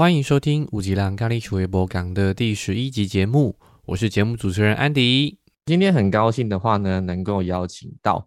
欢迎收听五吉郎咖喱厨微博港的第十一集节目，我是节目主持人安迪。今天很高兴的话呢，能够邀请到，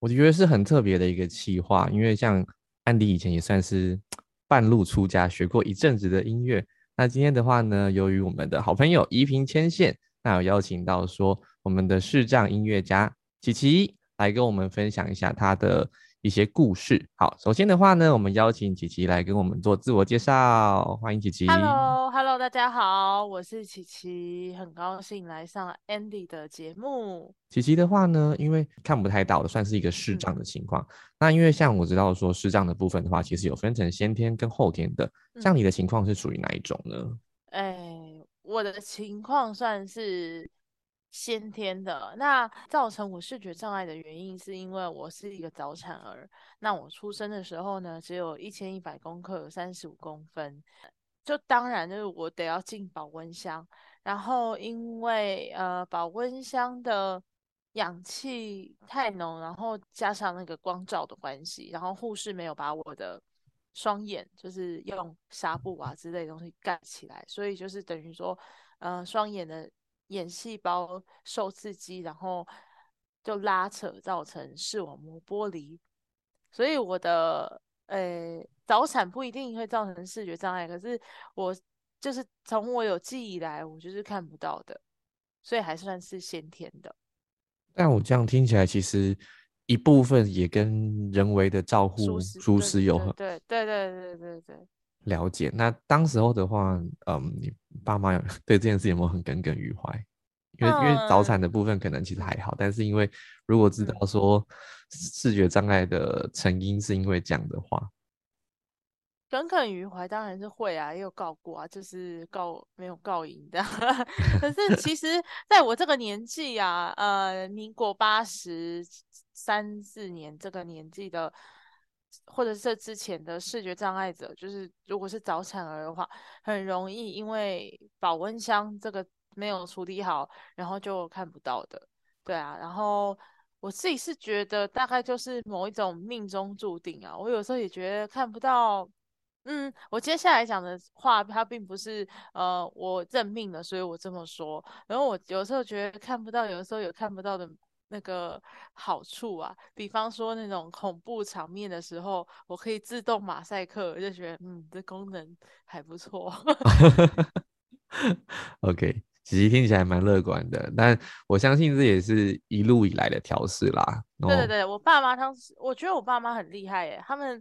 我觉得是很特别的一个企划，因为像安迪以前也算是 半路出家，学过一阵子的音乐。那今天的话呢，由于我们的好朋友怡平牵线，那有邀请到说我们的视障音乐家琪琪来跟我们分享一下他的。一些故事。好，首先的话呢，我们邀请琪琪来跟我们做自我介绍。欢迎琪琪。Hello，Hello，大家好，我是琪琪，很高兴来上 Andy 的节目。琪琪的话呢，因为看不太到的，算是一个视障的情况。那因为像我知道说视障的部分的话，其实有分成先天跟后天的。像你的情况是属于哪一种呢？哎，我的情况算是。先天的那造成我视觉障碍的原因，是因为我是一个早产儿。那我出生的时候呢，只有一千一百公克，三十五公分，就当然就是我得要进保温箱。然后因为呃保温箱的氧气太浓，然后加上那个光照的关系，然后护士没有把我的双眼就是用纱布啊之类东西盖起来，所以就是等于说，呃双眼的。眼细胞受刺激，然后就拉扯，造成视网膜剥离。所以我的呃早产不一定会造成视觉障碍，可是我就是从我有记忆来，我就是看不到的，所以还算是先天的。但我这样听起来，其实一部分也跟人为的照护疏失有很对对对对对对。了解，那当时候的话，嗯，你爸妈有 对这件事有没有很耿耿于怀？因为因为早产的部分可能其实还好，但是因为如果知道说视觉障碍的成因是因为这样的话，耿耿于怀当然是会啊，也有告过啊，就是告没有告赢的。可是其实在我这个年纪啊，呃，民国八十三四年这个年纪的。或者是之前的视觉障碍者，就是如果是早产儿的话，很容易因为保温箱这个没有处理好，然后就看不到的。对啊，然后我自己是觉得大概就是某一种命中注定啊。我有时候也觉得看不到，嗯，我接下来讲的话，它并不是呃我认命了，所以我这么说。然后我有时候觉得看不到，有时候有看不到的。那个好处啊，比方说那种恐怖场面的时候，我可以自动马赛克，我就觉得嗯，这功能还不错。OK，其实听起来蛮乐观的，但我相信这也是一路以来的调试啦。对对对，我爸妈当时，我觉得我爸妈很厉害耶，他们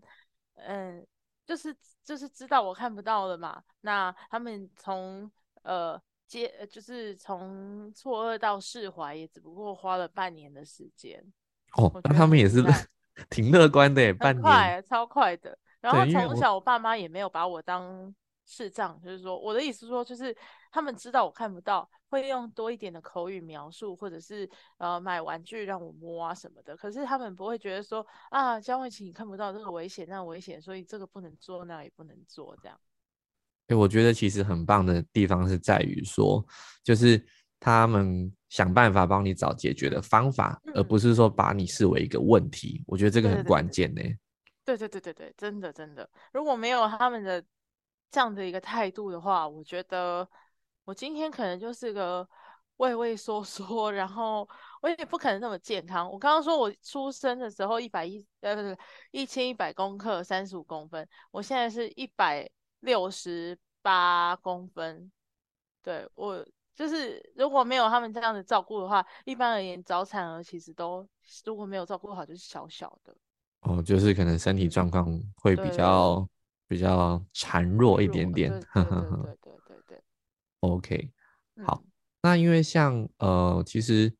嗯，就是就是知道我看不到的嘛，那他们从呃。接就是从错愕到释怀，也只不过花了半年的时间。哦，那他们也是 挺乐观的，半年超快的。然后从小我爸妈也没有把我当视障，就是说我的意思说，就是他们知道我看不到，会用多一点的口语描述，或者是呃买玩具让我摸啊什么的。可是他们不会觉得说啊，江慧琪你看不到这个危险，那危险，所以这个不能做，那也不能做这样。哎，我觉得其实很棒的地方是在于说，就是他们想办法帮你找解决的方法，而不是说把你视为一个问题。我觉得这个很关键呢。对对对对对，真的真的，如果没有他们的这样的一个态度的话，我觉得我今天可能就是个畏畏缩缩，然后我也不可能那么健康。我刚刚说我出生的时候一百一，呃，不是一千一百公克，三十五公分，我现在是一百。六十八公分，对我就是如果没有他们这样的照顾的话，一般而言早产儿其实都如果没有照顾好就是小小的。哦，就是可能身体状况会比较比较孱弱一点点。对对 对对对。OK，好，那因为像呃，其实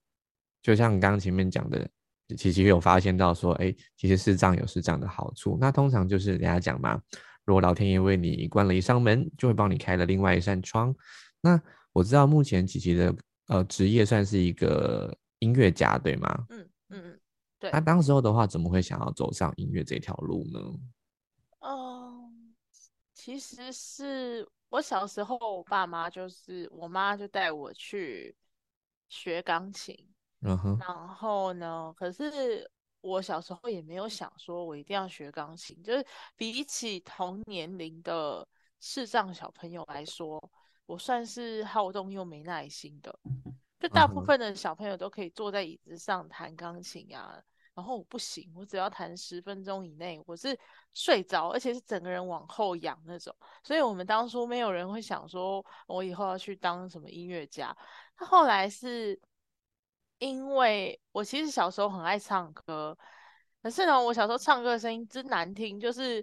就像刚刚前面讲的，其实有发现到说，哎，其实视障有视障的好处。那通常就是人家讲嘛。如果老天爷为你关了一扇门，就会帮你开了另外一扇窗。那我知道目前琪琪的呃职业算是一个音乐家，对吗？嗯嗯嗯，对。那当时候的话，怎么会想要走上音乐这条路呢？嗯，其实是我小时候，我爸妈就是我妈就带我去学钢琴。然后呢，可是。我小时候也没有想说，我一定要学钢琴。就是比起同年龄的视障小朋友来说，我算是好动又没耐心的。就大部分的小朋友都可以坐在椅子上弹钢琴啊，然后我不行，我只要弹十分钟以内，我是睡着，而且是整个人往后仰那种。所以我们当初没有人会想说，我以后要去当什么音乐家。他后来是因为我其实小时候很爱唱歌。可是呢，我小时候唱歌的声音真难听，就是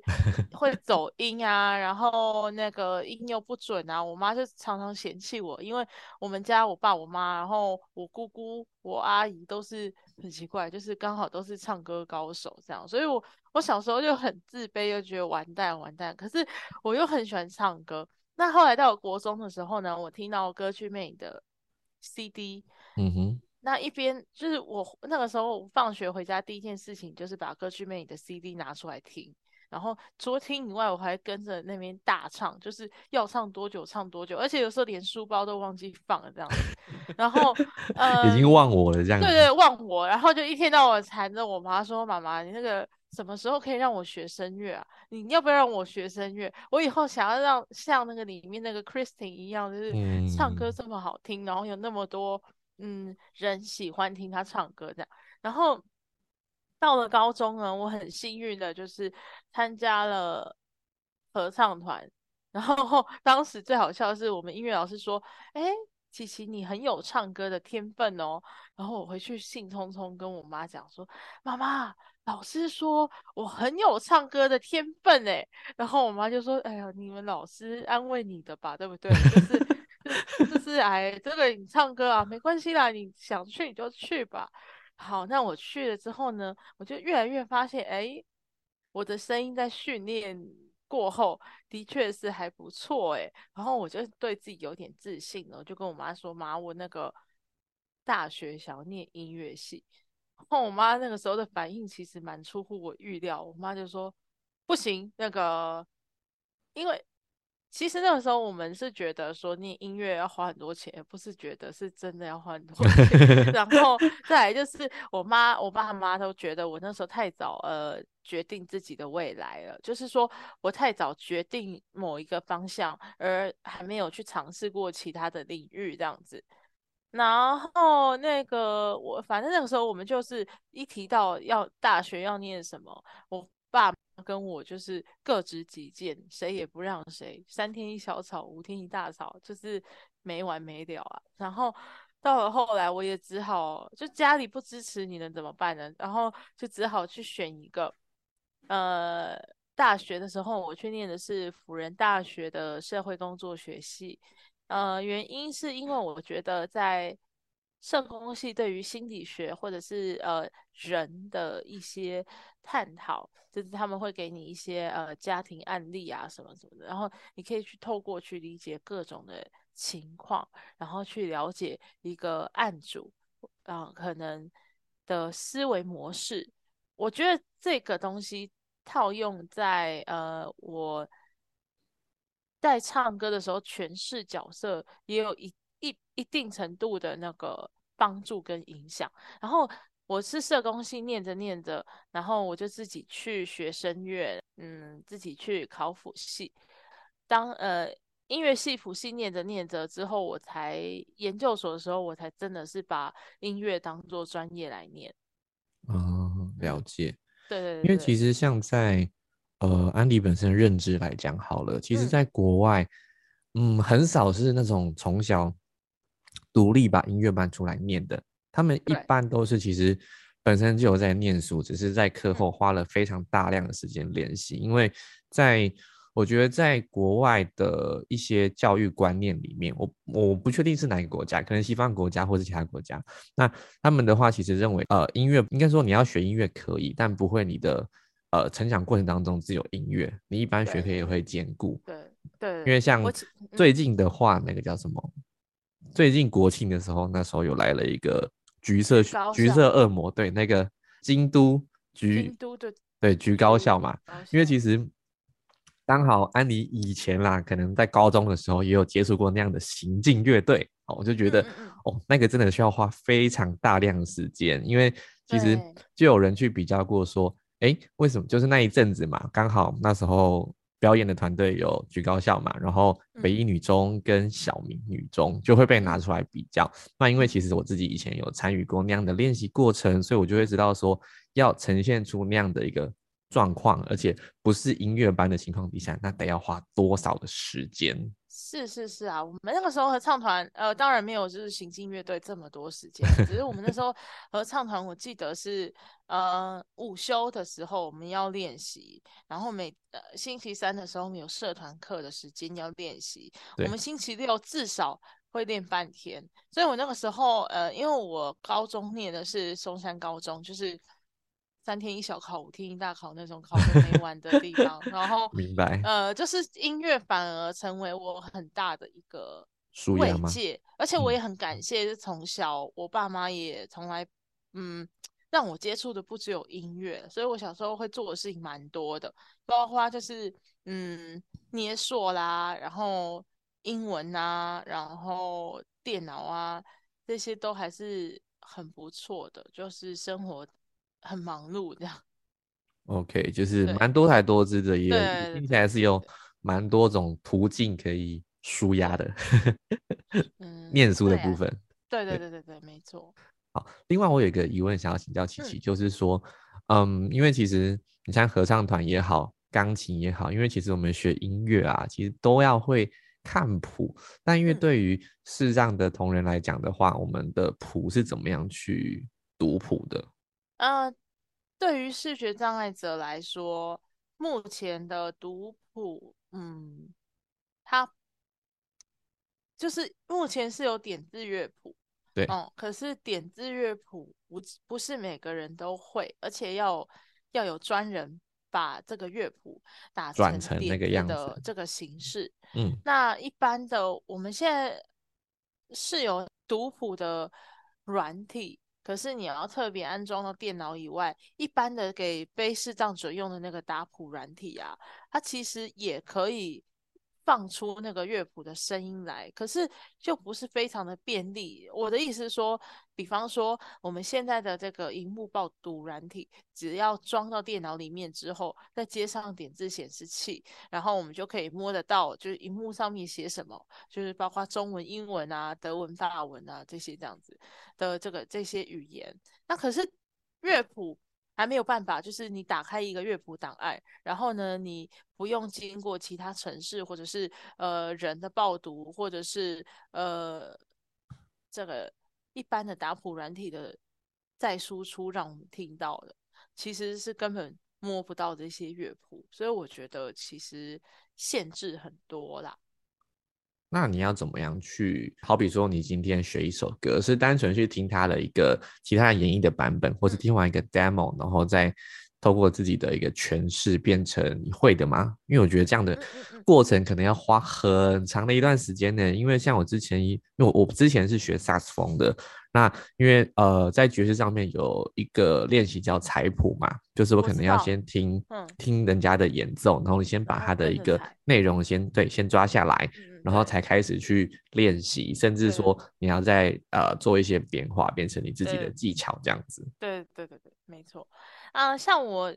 会 走音啊，然后那个音又不准啊。我妈就常常嫌弃我，因为我们家我爸我妈，然后我姑姑、我阿姨都是很奇怪，就是刚好都是唱歌高手这样，所以我我小时候就很自卑，又觉得完蛋完蛋。可是我又很喜欢唱歌。那后来到国中的时候呢，我听到歌剧魅影的 CD，嗯哼。那一边就是我那个时候放学回家第一件事情就是把歌剧魅影的 CD 拿出来听，然后除了听以外，我还跟着那边大唱，就是要唱多久唱多久，而且有时候连书包都忘记放了这样子。然后呃，已经忘我了这样。对对，忘我，然后就一天到晚缠着我妈说：“妈妈，你那个什么时候可以让我学声乐啊？你要不要让我学声乐？我以后想要让像那个里面那个 Christine 一样，就是唱歌这么好听，然后有那么多。”嗯，人喜欢听他唱歌这样，然后到了高中呢，我很幸运的就是参加了合唱团，然后 当时最好笑的是我们音乐老师说：“哎，琪琪你很有唱歌的天分哦。”然后我回去兴冲冲跟我妈讲说：“妈妈，老师说我很有唱歌的天分哎。”然后我妈就说：“哎呀，你们老师安慰你的吧，对不对？”就是。就是哎，这个你唱歌啊，没关系啦，你想去你就去吧。好，那我去了之后呢，我就越来越发现，哎，我的声音在训练过后的确是还不错，哎，然后我就对自己有点自信了，就跟我妈说，妈，我那个大学想要念音乐系。然后我妈那个时候的反应其实蛮出乎我预料，我妈就说，不行，那个，因为。其实那个时候我们是觉得说念音乐要花很多钱，不是觉得是真的要花很多钱。然后 再来就是我妈、我爸妈都觉得我那时候太早呃决定自己的未来了，就是说我太早决定某一个方向，而还没有去尝试过其他的领域这样子。然后那个我反正那个时候我们就是一提到要大学要念什么，我爸。跟我就是各执己见，谁也不让谁，三天一小吵，五天一大吵，就是没完没了啊。然后到了后来，我也只好就家里不支持，你能怎么办呢？然后就只好去选一个，呃，大学的时候我去念的是辅仁大学的社会工作学系，呃，原因是因为我觉得在社工系对于心理学或者是呃人的一些探讨。就是他们会给你一些呃家庭案例啊什么什么的，然后你可以去透过去理解各种的情况，然后去了解一个案主啊可能的思维模式。我觉得这个东西套用在呃我在唱歌的时候诠释角色，也有一一一定程度的那个帮助跟影响，然后。我是社工系念着念着，然后我就自己去学声乐，嗯，自己去考辅系。当呃音乐系辅系念着念着之后，我才研究所的时候，我才真的是把音乐当做专业来念。嗯，了解。对对对。因为其实像在呃安迪本身的认知来讲，好了，其实在国外，嗯，很少是那种从小独立把音乐搬出来念的。他们一般都是其实本身就有在念书，只是在课后花了非常大量的时间练习。因为在我觉得在国外的一些教育观念里面，我我不确定是哪个国家，可能西方国家或是其他国家。那他们的话其实认为，呃，音乐应该说你要学音乐可以，但不会你的呃成长过程当中只有音乐，你一般学科也会兼顾。对对，因为像最近的话，那个叫什么？最近国庆的时候，那时候有来了一个。橘色橘色恶魔，对那个京都橘京都的对橘高校嘛，因为其实刚好安妮以前啦，可能在高中的时候也有接触过那样的行进乐队，哦，我就觉得哦，那个真的需要花非常大量的时间，因为其实就有人去比较过说，哎，为什么就是那一阵子嘛，刚好那时候表演的团队有举高校嘛，然后北一女中跟小明女中就会被拿出来比较。那因为其实我自己以前有参与过那样的练习过程，所以我就会知道说要呈现出那样的一个状况，而且不是音乐班的情况底下，那得要花多少的时间。是是是啊，我们那个时候合唱团，呃，当然没有就是行进乐队这么多时间，只是我们那时候合唱团，我记得是呃午休的时候我们要练习，然后每呃星期三的时候我们有社团课的时间要练习，我们星期六至少会练半天，所以我那个时候呃，因为我高中念的是松山高中，就是。三天一小考，五天一大考那种考的没完的地方，然后 明白，呃，就是音乐反而成为我很大的一个慰藉，而且我也很感。谢，是从小我爸妈也从来嗯让我接触的不只有音乐，所以我小时候会做的事情蛮多的，包括就是嗯捏塑啦，然后英文啊，然后电脑啊，这些都还是很不错的，就是生活。很忙碌这样，OK，就是蛮多才多姿的，也听起来是有蛮多种途径可以舒压的。嗯，念书的部分，对对对对对，没错。好，另外我有一个疑问想要请教琪琪，就是说，嗯，因为其实你像合唱团也好，钢琴也好，因为其实我们学音乐啊，其实都要会看谱。但因为对于视障的同仁来讲的话，我们的谱是怎么样去读谱的？呃，对于视觉障碍者来说，目前的读谱，嗯，它就是目前是有点字乐谱，对，哦，可是点字乐谱不不是每个人都会，而且要要有专人把这个乐谱打成那个样的这个形式，嗯，那一般的我们现在是有读谱的软体。可是你要特别安装到电脑以外，一般的给非视障者用的那个打谱软体啊，它其实也可以。放出那个乐谱的声音来，可是就不是非常的便利。我的意思是说，比方说我们现在的这个荧幕报读软体，只要装到电脑里面之后，再接上点字显示器，然后我们就可以摸得到，就是荧幕上面写什么，就是包括中文、英文啊、德文、法文啊这些这样子的这个这些语言。那可是乐谱。还没有办法，就是你打开一个乐谱档案，然后呢，你不用经过其他城市或者是呃人的报读，或者是呃这个一般的打谱软体的再输出让我们听到的，其实是根本摸不到这些乐谱，所以我觉得其实限制很多啦。那你要怎么样去？好比说，你今天学一首歌，是单纯去听它的一个其他演绎的版本，或是听完一个 demo，然后再透过自己的一个诠释变成你会的吗？因为我觉得这样的过程可能要花很长的一段时间呢。因为像我之前，因为我之前是学萨克斯风的。那因为呃，在爵士上面有一个练习叫采谱嘛，就是我可能要先听听人家的演奏，然后你先把它的一个内容先对先抓下来，然后才开始去练习，甚至说你要再呃做一些变化，变成你自己的技巧这样子。对对对对，没错。啊，像我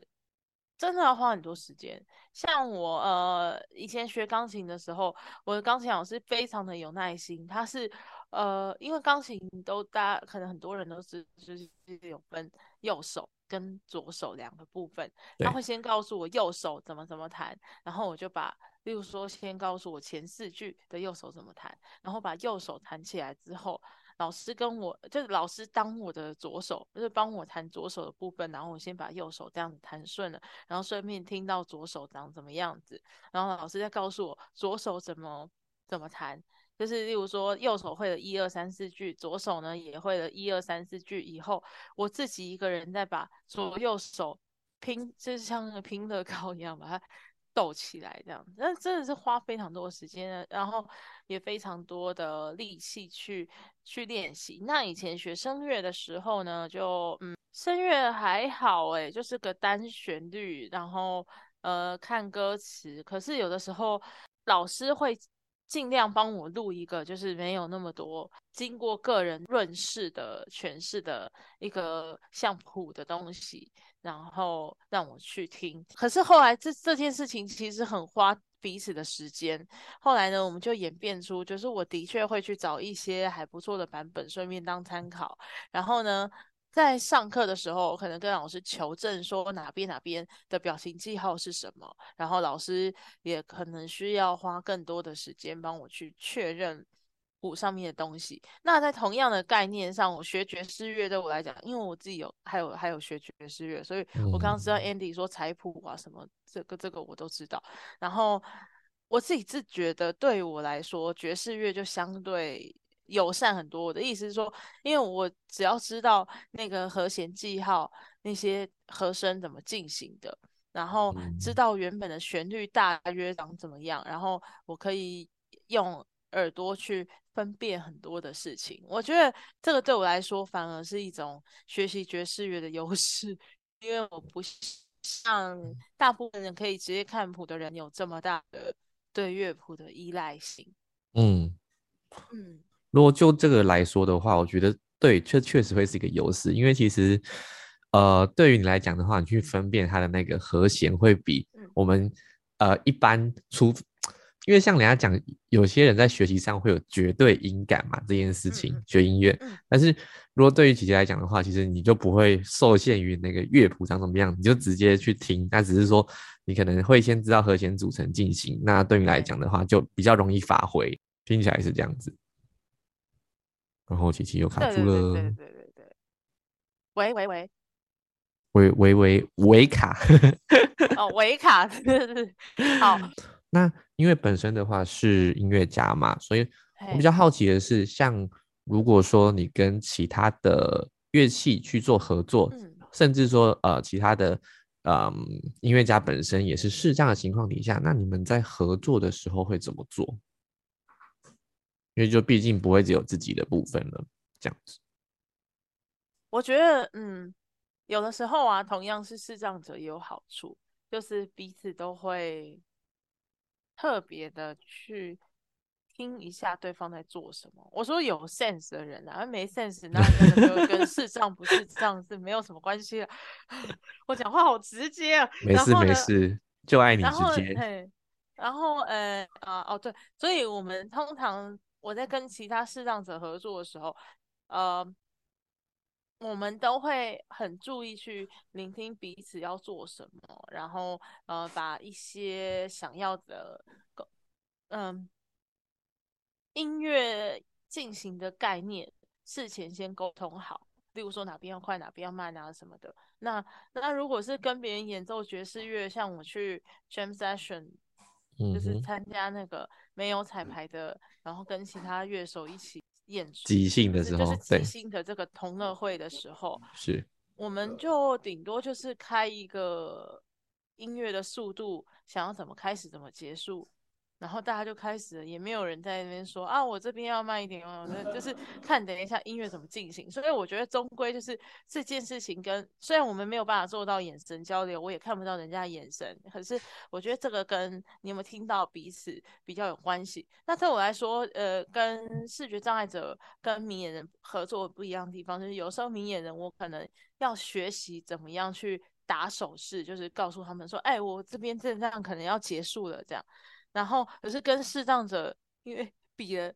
真的要花很多时间。像我呃以前学钢琴的时候，我的钢琴老师非常的有耐心，他是。呃，因为钢琴都大家可能很多人都是就是有分右手跟左手两个部分，他会先告诉我右手怎么怎么弹，然后我就把，例如说先告诉我前四句的右手怎么弹，然后把右手弹起来之后，老师跟我就是老师当我的左手，就是帮我弹左手的部分，然后我先把右手这样子弹顺了，然后顺便听到左手长怎么样子，然后老师再告诉我左手怎么怎么弹。就是例如说，右手会了一二三四句，左手呢也会了一二三四句。以后我自己一个人再把左右手拼，就是像拼乐高一样把它斗起来，这样。那真的是花非常多的时间，然后也非常多的力气去去练习。那以前学声乐的时候呢，就嗯，声乐还好诶，就是个单旋律，然后呃看歌词。可是有的时候老师会。尽量帮我录一个，就是没有那么多经过个人润饰的诠释的一个像谱的东西，然后让我去听。可是后来这这件事情其实很花彼此的时间。后来呢，我们就演变出，就是我的确会去找一些还不错的版本，顺便当参考。然后呢。在上课的时候，可能跟老师求证说哪边哪边的表情记号是什么，然后老师也可能需要花更多的时间帮我去确认谱上面的东西。那在同样的概念上，我学爵士乐对我来讲，因为我自己有还有还有学爵士乐，所以我刚刚知道 Andy 说彩谱啊什么这个这个我都知道。然后我自己是觉得对我来说，爵士乐就相对。友善很多，我的意思是说，因为我只要知道那个和弦记号，那些和声怎么进行的，然后知道原本的旋律大约长怎么样，然后我可以用耳朵去分辨很多的事情。我觉得这个对我来说反而是一种学习爵士乐的优势，因为我不像大部分人可以直接看谱的人有这么大的对乐谱的依赖性。嗯嗯。如果就这个来说的话，我觉得对，确确实会是一个优势，因为其实，呃，对于你来讲的话，你去分辨它的那个和弦会比我们呃一般出，因为像人家讲，有些人在学习上会有绝对音感嘛，这件事情学音乐，但是如果对于姐姐来讲的话，其实你就不会受限于那个乐谱长什么样，你就直接去听，那只是说你可能会先知道和弦组成进行，那对你来讲的话就比较容易发挥，听起来是这样子。然后琪琪又卡住了，对对对对，喂喂喂，喂喂喂喂卡，哦喂卡，好。那因为本身的话是音乐家嘛，所以我比较好奇的是，像如果说你跟其他的乐器去做合作，甚至说呃其他的嗯音乐家本身也是视障的情况底下，那你们在合作的时候会怎么做？因为就毕竟不会只有自己的部分了，这样子。我觉得，嗯，有的时候啊，同样是视障者也有好处，就是彼此都会特别的去听一下对方在做什么。我说有 sense 的人啊，没 sense 那那个就跟视障不视障是没有什么关系的。我讲话好直接啊，没事没事，就爱你直接。然后，呃啊哦对，所以我们通常。我在跟其他视障者合作的时候，呃，我们都会很注意去聆听彼此要做什么，然后呃，把一些想要的，嗯，音乐进行的概念事前先沟通好，例如说哪边要快，哪边要慢啊什么的。那那如果是跟别人演奏爵士乐，像我去 jam session，就是参加那个没有彩排的。然后跟其他乐手一起演出，即兴的时候，就是即兴的这个同乐会的时候，是，我们就顶多就是开一个音乐的速度，想要怎么开始怎么结束。然后大家就开始，也没有人在那边说啊，我这边要慢一点哦，就是看等一下音乐怎么进行。所以我觉得终归就是这件事情跟虽然我们没有办法做到眼神交流，我也看不到人家的眼神，可是我觉得这个跟你有没有听到彼此比较有关系。那对我来说，呃，跟视觉障碍者跟明眼人合作不一样的地方，就是有时候明眼人我可能要学习怎么样去打手势，就是告诉他们说，哎，我这边这样可能要结束了这样。然后可是跟视障者，因为 比了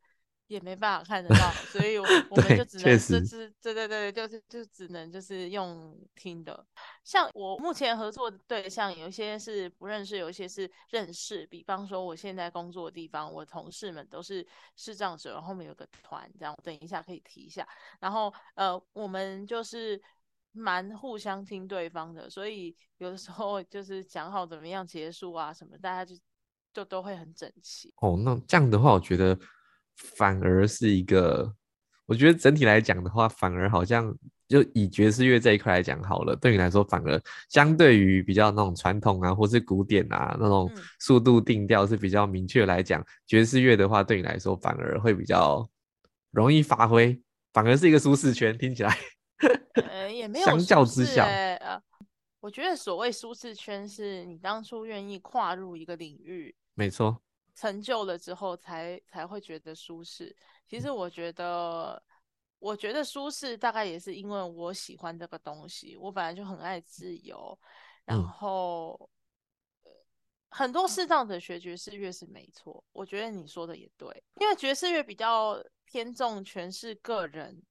也没办法看得到，所以我我们就只能是是，对对对，就是就只能就是用听的。像我目前合作的对象，有一些是不认识，有一些是认识。比方说我现在工作的地方，我同事们都是视障者，后面有个团，这样等一下可以提一下。然后呃，我们就是蛮互相听对方的，所以有的时候就是讲好怎么样结束啊什么，大家就。就都会很整齐哦。那这样的话，我觉得反而是一个，我觉得整体来讲的话，反而好像就以爵士乐这一块来讲好了。对你来说，反而相对于比较那种传统啊，或是古典啊那种速度定调是比较明确来讲，爵士乐的话，对你来说反而会比较容易发挥，反而是一个舒适圈。听起来，呃，也没有相较之下，呃，我觉得所谓舒适圈，是你当初愿意跨入一个领域。没错，成就了之后，才才会觉得舒适。其实我觉得，我觉得舒适大概也是因为我喜欢这个东西，我本来就很爱自由，然后。很多适当的学爵士乐是没错，我觉得你说的也对，因为爵士乐比较偏重诠释个人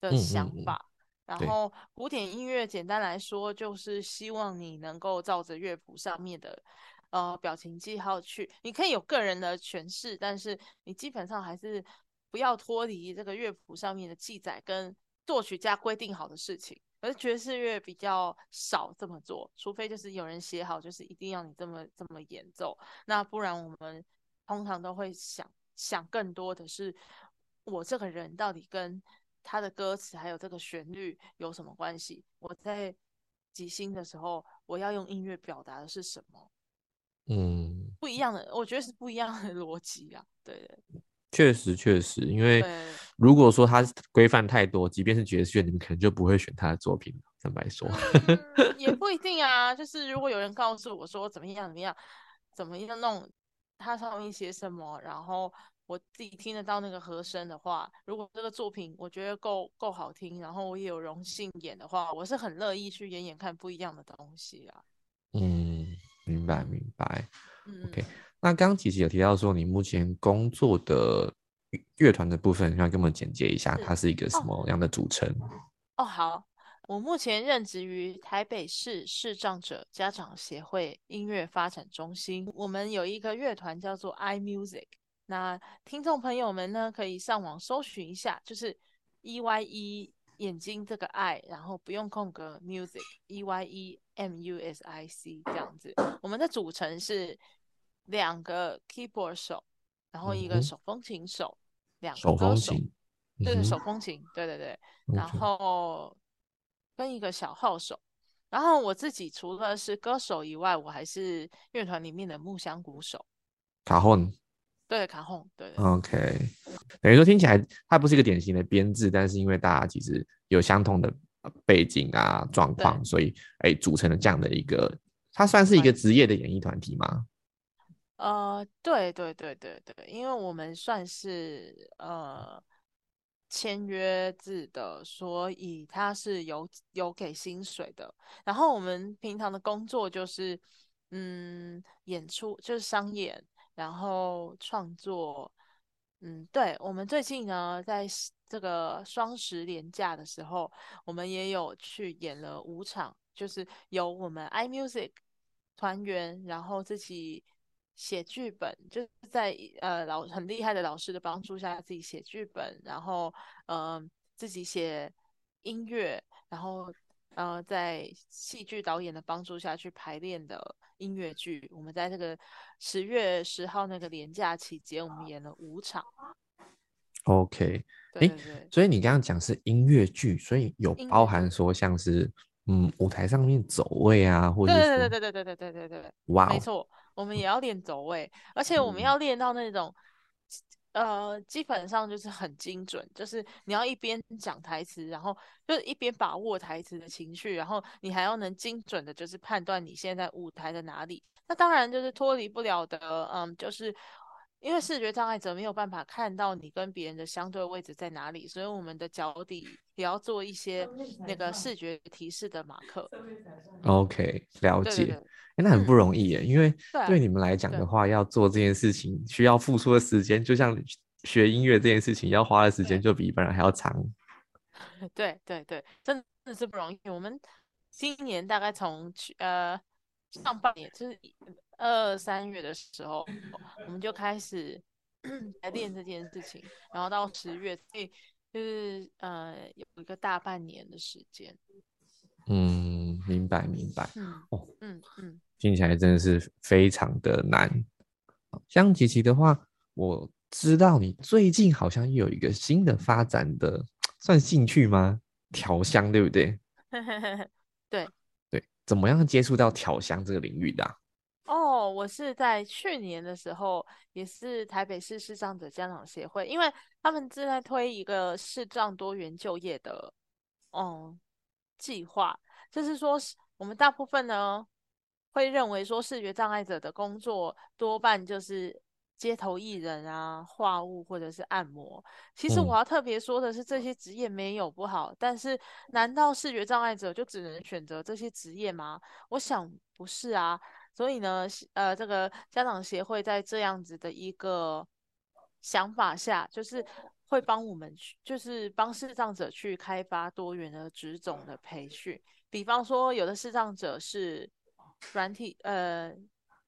的想法，然后古典音乐简单来说就是希望你能够照着乐谱上面的呃表情记号去，你可以有个人的诠释，但是你基本上还是不要脱离这个乐谱上面的记载跟作曲家规定好的事情。而爵士乐比较少这么做，除非就是有人写好，就是一定要你这么这么演奏，那不然我们通常都会想想更多的是，我这个人到底跟他的歌词还有这个旋律有什么关系？我在即兴的时候，我要用音乐表达的是什么？嗯，不一样的，我觉得是不一样的逻辑啊，对。确实，确实，因为如果说他规范太多，即便是爵士乐，你们可能就不会选他的作品。坦白说，也 不一定啊。就是如果有人告诉我说怎么样怎么样，怎么样弄，他上面写什么，然后我自己听得到那个和声的话，如果这个作品我觉得够够好听，然后我也有荣幸演的话，我是很乐意去演演看不一样的东西啊。嗯，明白明白。OK。那刚刚其实有提到说，你目前工作的乐团的部分，要跟我们简介一下，它是一个什么样的组成？哦，好，我目前任职于台北市视障者家长协会音乐发展中心，我们有一个乐团叫做 i music。那听众朋友们呢，可以上网搜寻一下，就是 E Y E 眼睛这个 I，然后不用空格 music E Y E M U S I C 这样子。我们的组成是。两个 keyboard 手，然后一个手风琴手，两个手风琴，对，手风琴，对对对，然后跟一个小号手，然后我自己除了是歌手以外，我还是乐团里面的木箱鼓手，卡洪，对，卡洪，对，OK，等于说听起来它不是一个典型的编制，但是因为大家其实有相同的背景啊状况，所以哎组成了这样的一个，它算是一个职业的演艺团体吗？呃，对对对对对，因为我们算是呃签约制的，所以它是有有给薪水的。然后我们平常的工作就是嗯演出，就是商演，然后创作。嗯，对，我们最近呢，在这个双十连假的时候，我们也有去演了五场，就是由我们 iMusic 团员，然后自己。写剧本就是在呃老很厉害的老师的帮助下自己写剧本，然后嗯自己写音乐，然后呃在戏剧导演的帮助下去排练的音乐剧。我们在这个十月十号那个年假期间，我们演了五场。OK，哎，所以你刚刚讲是音乐剧，所以有包含说像是嗯舞台上面走位啊，或者对对对对对对对对对对，哇，没错。我们也要练走位，而且我们要练到那种，呃，基本上就是很精准，就是你要一边讲台词，然后就是一边把握台词的情绪，然后你还要能精准的，就是判断你现在舞台的哪里。那当然就是脱离不了的，嗯，就是因为视觉障碍者没有办法看到你跟别人的相对位置在哪里，所以我们的脚底也要做一些那个视觉提示的马克。OK，了解。那很不容易耶，因为对你们来讲的话，要做这件事情需要付出的时间，就像学音乐这件事情要花的时间，就比一般人还要长。对对对，真的是不容易。我们今年大概从去呃上半年，就是二三月的时候，我们就开始 来练这件事情，然后到十月，所以就是呃有一个大半年的时间。嗯，明白明白。嗯哦，嗯嗯。听起来真的是非常的难。像琪琪的话，我知道你最近好像又有一个新的发展的，算兴趣吗？调香，对不对？对对，怎么样接触到调香这个领域的？哦，我是在去年的时候，也是台北市视障者家长协会，因为他们正在推一个视障多元就业的嗯计划，就是说我们大部分呢。会认为说视觉障碍者的工作多半就是街头艺人啊、画物或者是按摩。其实我要特别说的是，这些职业没有不好，但是难道视觉障碍者就只能选择这些职业吗？我想不是啊。所以呢，呃，这个家长协会在这样子的一个想法下，就是会帮我们去，就是帮视障者去开发多元的职种的培训。比方说，有的视障者是软体，呃，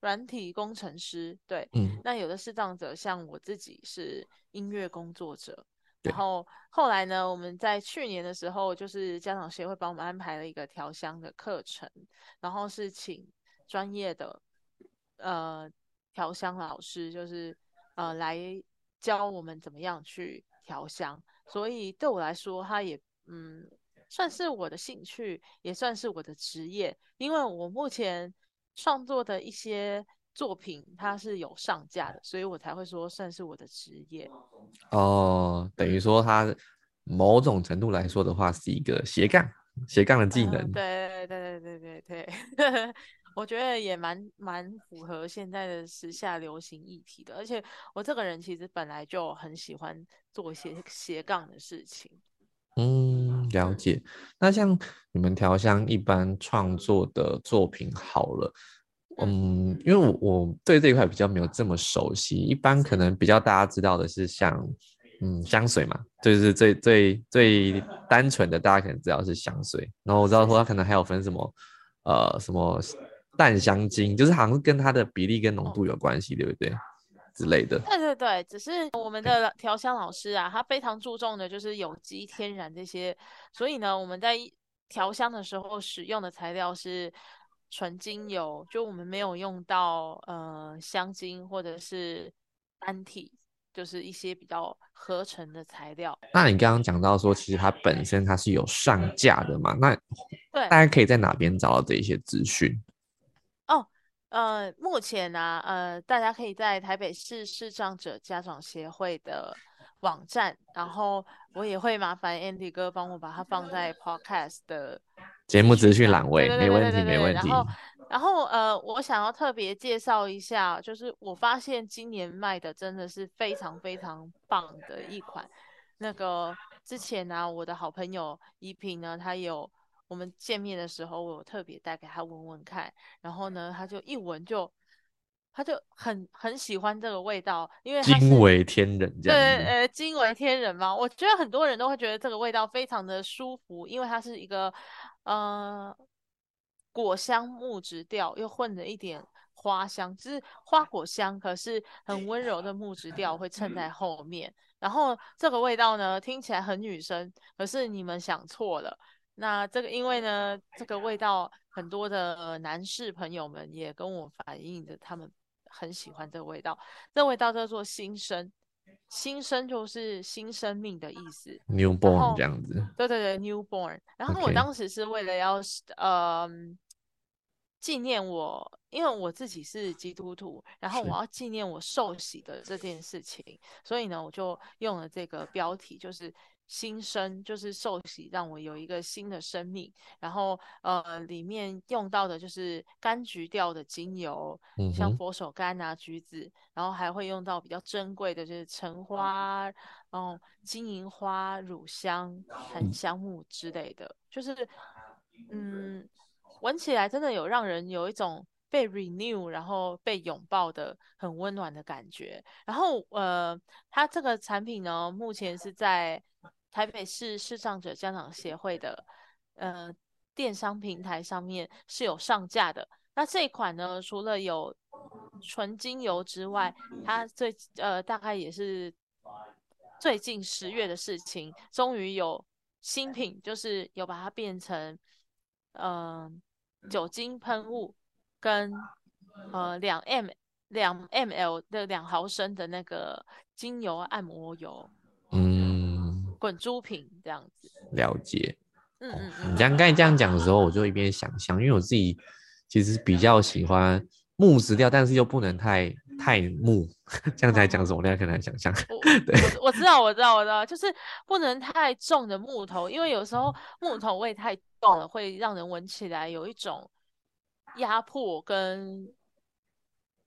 软体工程师，对，嗯，那有的视障者像我自己是音乐工作者。然后后来呢，我们在去年的时候，就是家长协会帮我们安排了一个调香的课程，然后是请。专业的呃调香老师就是呃来教我们怎么样去调香，所以对我来说，他也嗯算是我的兴趣，也算是我的职业，因为我目前创作的一些作品它是有上架的，所以我才会说算是我的职业。哦，等于说它某种程度来说的话是一个斜杠斜杠的技能。对对对对对对对。我觉得也蛮蛮符合现在的时下流行议题的，而且我这个人其实本来就很喜欢做一些斜杠的事情。嗯，了解。那像你们调香一般创作的作品好了，嗯，因为我我对这一块比较没有这么熟悉，一般可能比较大家知道的是像嗯香水嘛，就是最最最单纯的，大家可能知道是香水。然后我知道说它可能还有分什么呃什么。淡香精就是好像是跟它的比例跟浓度有关系，对不对？之类的。对对对，只是我们的调香老师啊，他非常注重的就是有机、天然这些，所以呢，我们在调香的时候使用的材料是纯精油，就我们没有用到呃香精或者是单体，就是一些比较合成的材料。那你刚刚讲到说，其实它本身它是有上架的嘛？那对，大家可以在哪边找到这一些资讯？哦，呃，目前呢，呃，大家可以在台北市视障者家长协会的网站，然后我也会麻烦 Andy 哥帮我把它放在 Podcast 的节目资讯栏位，没问题，没问题。然后，然后，呃，我想要特别介绍一下，就是我发现今年卖的真的是非常非常棒的一款，那个之前呢，我的好朋友怡萍呢，她有。我们见面的时候，我有特别带给他闻闻看，然后呢，他就一闻就，他就很很喜欢这个味道，因为惊为天人这样。对，呃，惊为天人嘛，我觉得很多人都会觉得这个味道非常的舒服，因为它是一个呃果香木质调，又混着一点花香，就是花果香，可是很温柔的木质调会衬在后面。然后这个味道呢，听起来很女生，可是你们想错了。那这个，因为呢，这个味道很多的男士朋友们也跟我反映的，他们很喜欢这个味道。这味道叫做新生，新生就是新生命的意思，newborn 这样子。对对对，newborn。然后我当时是为了要呃纪念我，因为我自己是基督徒，然后我要纪念我受洗的这件事情，所以呢，我就用了这个标题，就是。新生就是受洗，让我有一个新的生命。然后，呃，里面用到的就是柑橘调的精油，像佛手柑啊、橘子，然后还会用到比较珍贵的，就是橙花，然后金银花、乳香、檀香木之类的。就是，嗯，闻起来真的有让人有一种被 renew，然后被拥抱的很温暖的感觉。然后，呃，它这个产品呢，目前是在。台北市视障者家长协会的呃电商平台上面是有上架的。那这一款呢，除了有纯精油之外，它最呃大概也是最近十月的事情，终于有新品，就是有把它变成嗯酒精喷雾跟呃两 m 两 ml 的两毫升的那个精油按摩油。滚珠瓶这样子，了解。嗯嗯嗯。你刚刚才这样讲的时候，我就一边想象，因为我自己其实比较喜欢木质调，但是又不能太太木。这样才讲什么？大家可能想象。对，我知道，我知道，我知道，就是不能太重的木头，因为有时候木头味太重了，会让人闻起来有一种压迫跟，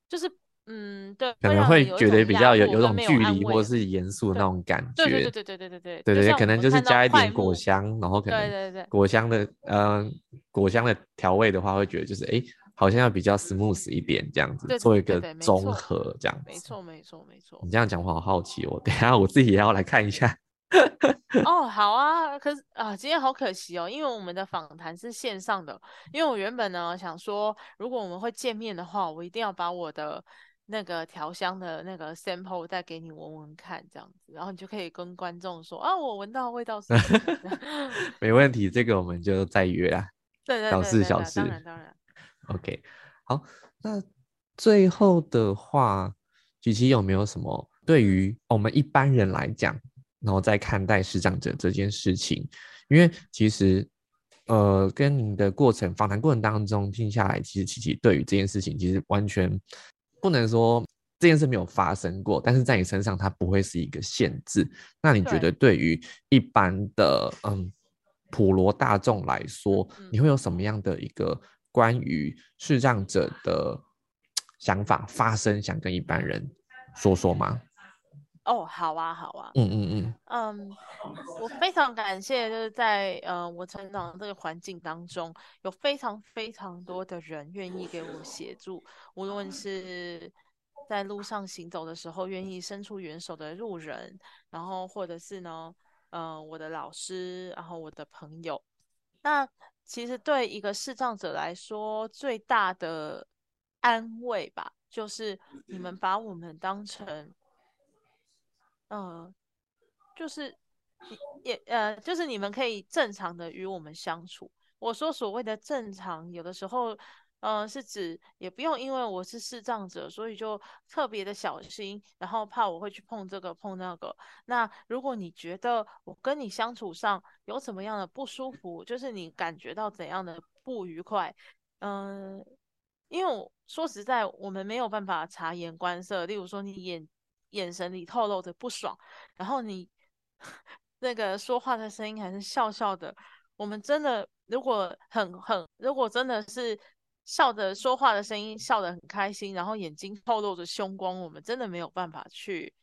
就是嗯，对，可能会觉得比较有有种距离或者是严肃的那种感觉。对对对对对对对对对对，可能就是加一点果香，然后可能对对对果香的呃果香的调味的话，会觉得就是哎，好像要比较 smooth 一点这样子，做一个综合这样。没错没错没错。你这样讲我好好奇哦，等下我自己也要来看一下。哦，好啊，可是啊，今天好可惜哦，因为我们的访谈是线上的。因为我原本呢想说，如果我们会见面的话，我一定要把我的那个调香的那个 sample 再给你闻闻看，这样子，然后你就可以跟观众说啊，我闻到味道是。没问题，这个我们就再约啦。对对对，小事小事，当然当然。OK，好，那最后的话，举琪有没有什么对于我们一般人来讲？然后再看待视障者这件事情，因为其实，呃，跟你的过程访谈过程当中听下来，其实琪琪对于这件事情其实完全不能说这件事没有发生过，但是在你身上它不会是一个限制。那你觉得对于一般的嗯普罗大众来说，你会有什么样的一个关于视障者的想法发生，想跟一般人说说吗？哦，好啊，好啊，嗯嗯嗯，嗯，我非常感谢，就是在呃我成长这个环境当中，有非常非常多的人愿意给我协助，无论是在路上行走的时候愿意伸出援手的路人，然后或者是呢，呃，我的老师，然后我的朋友，那其实对一个视障者来说，最大的安慰吧，就是你们把我们当成。嗯，就是也呃，就是你们可以正常的与我们相处。我说所谓的正常，有的时候，嗯，是指也不用因为我是视障者，所以就特别的小心，然后怕我会去碰这个碰那个。那如果你觉得我跟你相处上有什么样的不舒服，就是你感觉到怎样的不愉快，嗯，因为我说实在，我们没有办法察言观色。例如说，你眼。眼神里透露着不爽，然后你 那个说话的声音还是笑笑的。我们真的如果很很，如果真的是笑着说话的声音，笑得很开心，然后眼睛透露着凶光，我们真的没有办法去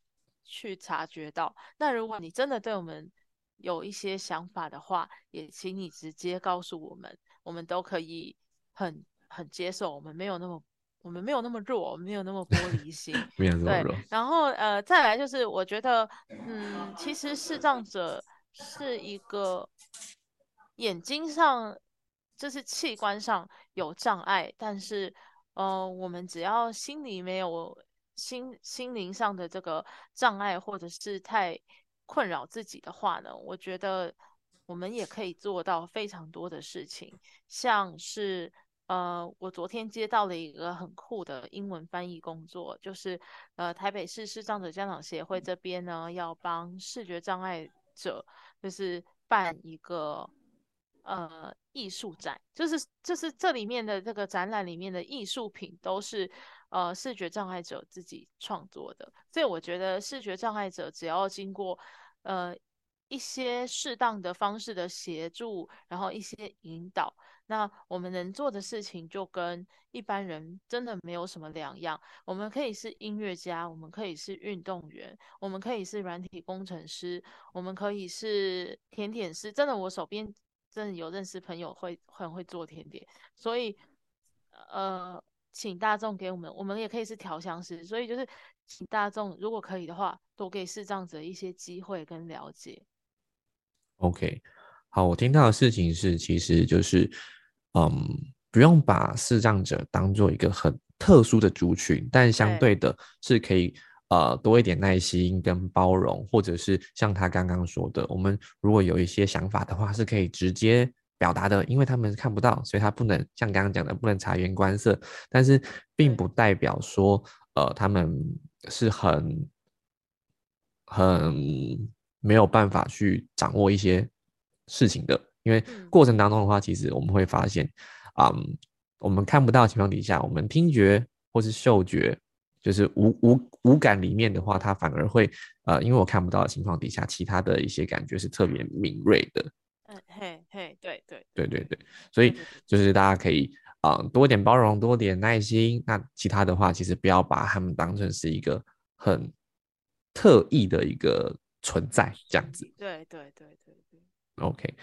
去察觉到。那如果你真的对我们有一些想法的话，也请你直接告诉我们，我们都可以很很接受。我们没有那么。我们没有那么弱，没有那么玻璃心，没有那么弱。然后呃，再来就是，我觉得，嗯，其实视障者是一个眼睛上，就是器官上有障碍，但是呃，我们只要心里没有心心灵上的这个障碍，或者是太困扰自己的话呢，我觉得我们也可以做到非常多的事情，像是。呃，我昨天接到了一个很酷的英文翻译工作，就是呃，台北市视障者家长协会这边呢，要帮视觉障碍者，就是办一个呃艺术展，就是就是这里面的这个展览里面的艺术品都是呃视觉障碍者自己创作的，所以我觉得视觉障碍者只要经过呃一些适当的方式的协助，然后一些引导。那我们能做的事情就跟一般人真的没有什么两样。我们可以是音乐家，我们可以是运动员，我们可以是软体工程师，我们可以是甜点师。真的，我手边真的有认识朋友会很会做甜点，所以呃，请大众给我们，我们也可以是调香师。所以就是请大众，如果可以的话，多给视障者一些机会跟了解。OK，好，我听到的事情是，其实就是。嗯，不用把视障者当做一个很特殊的族群，但相对。的是可以呃多一点耐心跟包容，或者是像他刚刚说的，我们如果有一些想法的话，是可以直接表达的，因为他们看不到，所以他不能像刚刚讲的不能察言观色，但是并不代表说呃他们是很很没有办法去掌握一些事情的。因为过程当中的话，其实我们会发现，嗯，我们看不到情况底下，我们听觉或是嗅觉，就是无无无感里面的话，它反而会，呃，因为我看不到的情况底下，其他的一些感觉是特别敏锐的。嗯，嘿嘿，对对对对对，所以就是大家可以啊多点包容，多点耐心。那其他的话，其实不要把他们当成是一个很特意的一个存在，这样子。对对对对对。OK，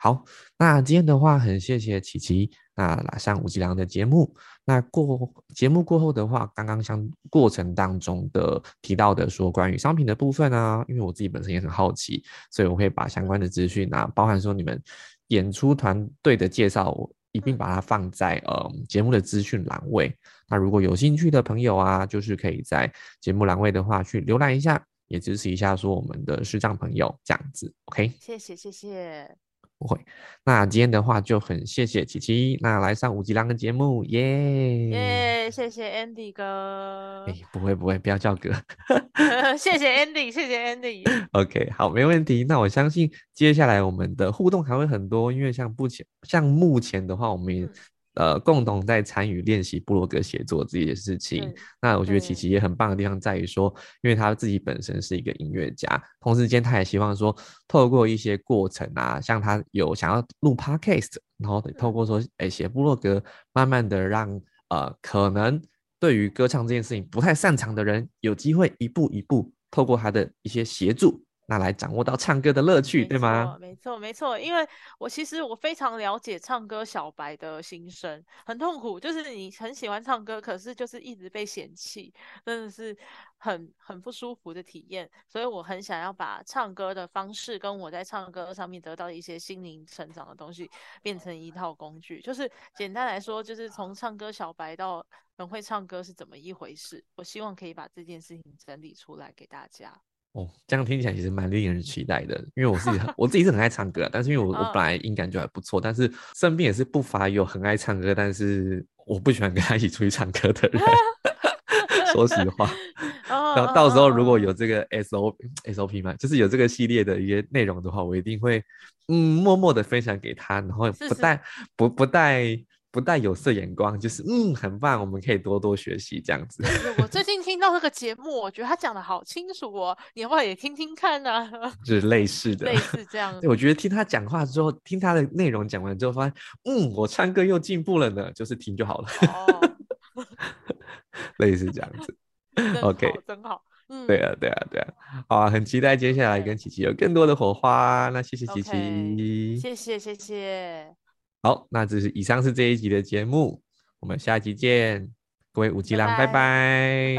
好，那今天的话，很谢谢琪琪，那来上吴吉良的节目。那过节目过后的话，刚刚像过程当中的提到的说关于商品的部分啊，因为我自己本身也很好奇，所以我会把相关的资讯啊，包含说你们演出团队的介绍。一并把它放在呃节目的资讯栏位。那如果有兴趣的朋友啊，就是可以在节目栏位的话去浏览一下，也支持一下说我们的视障朋友这样子。OK，谢谢谢谢。不会，那今天的话就很谢谢琪琪，那来上五级狼的节目，耶耶，谢谢 Andy 哥。哎，不会不会，不要叫哥。谢谢 Andy，谢谢 Andy。OK，好，没问题。那我相信接下来我们的互动还会很多，因为像目前像目前的话，我们。呃，共同在参与练习布洛格写作这件事情。那我觉得琪琪也很棒的地方在于说，因为他自己本身是一个音乐家，同时间他也希望说，透过一些过程啊，像他有想要录 podcast，然后透过说，哎，写布洛格，慢慢的让呃，可能对于歌唱这件事情不太擅长的人，有机会一步一步透过他的一些协助。那来掌握到唱歌的乐趣，对吗？没错，没错。因为我其实我非常了解唱歌小白的心声，很痛苦。就是你很喜欢唱歌，可是就是一直被嫌弃，真的是很很不舒服的体验。所以我很想要把唱歌的方式跟我在唱歌上面得到一些心灵成长的东西，变成一套工具。就是简单来说，就是从唱歌小白到很会唱歌是怎么一回事。我希望可以把这件事情整理出来给大家。哦，这样听起来其实蛮令人期待的，因为我自己我自己是很爱唱歌，但是因为我我本来音感就还不错，但是身边也是不乏有很爱唱歌，但是我不喜欢跟他一起出去唱歌的人。说实话，然后到时候如果有这个 S O S O P 嘛，就是有这个系列的一些内容的话，我一定会嗯默默的分享给他，然后不带不不带。不带有色眼光，就是嗯，很棒，我们可以多多学习这样子。我最 近听到这个节目，我觉得他讲的好清楚哦，你要不要也听听看呢？就 是类似的，类似这样。对，我觉得听他讲话之后，听他的内容讲完之后，发现嗯，我唱歌又进步了呢，就是听就好了。哦，类似这样子。OK，真好。嗯，对啊，对啊，对啊。好啊，很期待接下来跟琪琪有更多的火花。那谢谢琪琪，谢谢谢谢。好，那这是以上是这一集的节目，我们下一集见，各位五级狼，拜拜。